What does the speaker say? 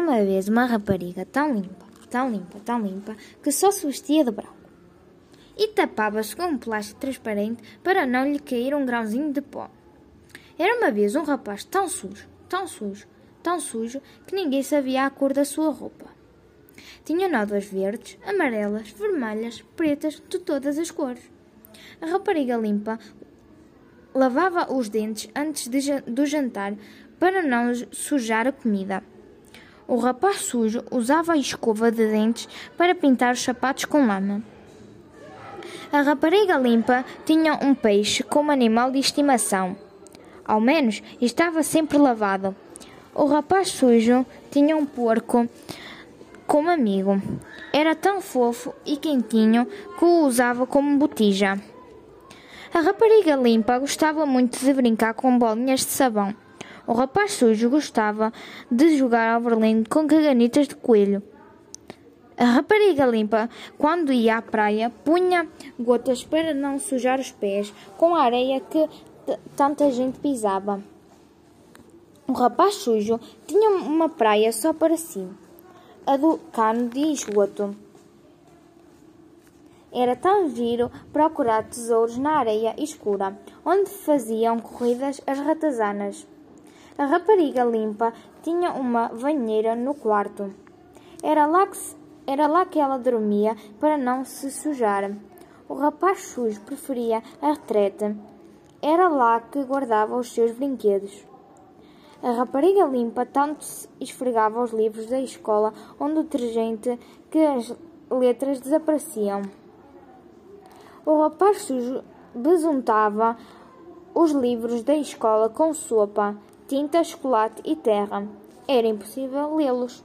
uma vez uma rapariga tão limpa, tão limpa, tão limpa, que só se vestia de branco. E tapava-se com um plástico transparente para não lhe cair um grãozinho de pó. Era uma vez um rapaz tão sujo, tão sujo, tão sujo, que ninguém sabia a cor da sua roupa. Tinha nódoas verdes, amarelas, vermelhas, pretas, de todas as cores. A rapariga limpa lavava os dentes antes de, do jantar para não sujar a comida. O rapaz sujo usava a escova de dentes para pintar os sapatos com lama. A rapariga limpa tinha um peixe como animal de estimação. Ao menos estava sempre lavado. O rapaz sujo tinha um porco como amigo. Era tão fofo e quentinho que o usava como botija. A rapariga limpa gostava muito de brincar com bolinhas de sabão. O rapaz sujo gostava de jogar ao berlim com caganitas de coelho. A rapariga limpa, quando ia à praia, punha gotas para não sujar os pés com a areia que tanta gente pisava. O rapaz sujo tinha uma praia só para si, a do cano de esgoto. Era tão giro procurar tesouros na areia escura, onde faziam corridas as ratazanas. A rapariga limpa tinha uma banheira no quarto. Era lá que, era lá que ela dormia para não se sujar. O rapaz sujo preferia a retrete. Era lá que guardava os seus brinquedos. A rapariga limpa tanto esfregava os livros da escola onde o detergente que as letras desapareciam. O rapaz sujo besuntava os livros da escola com sopa tinta, chocolate e terra. Era impossível lê-los.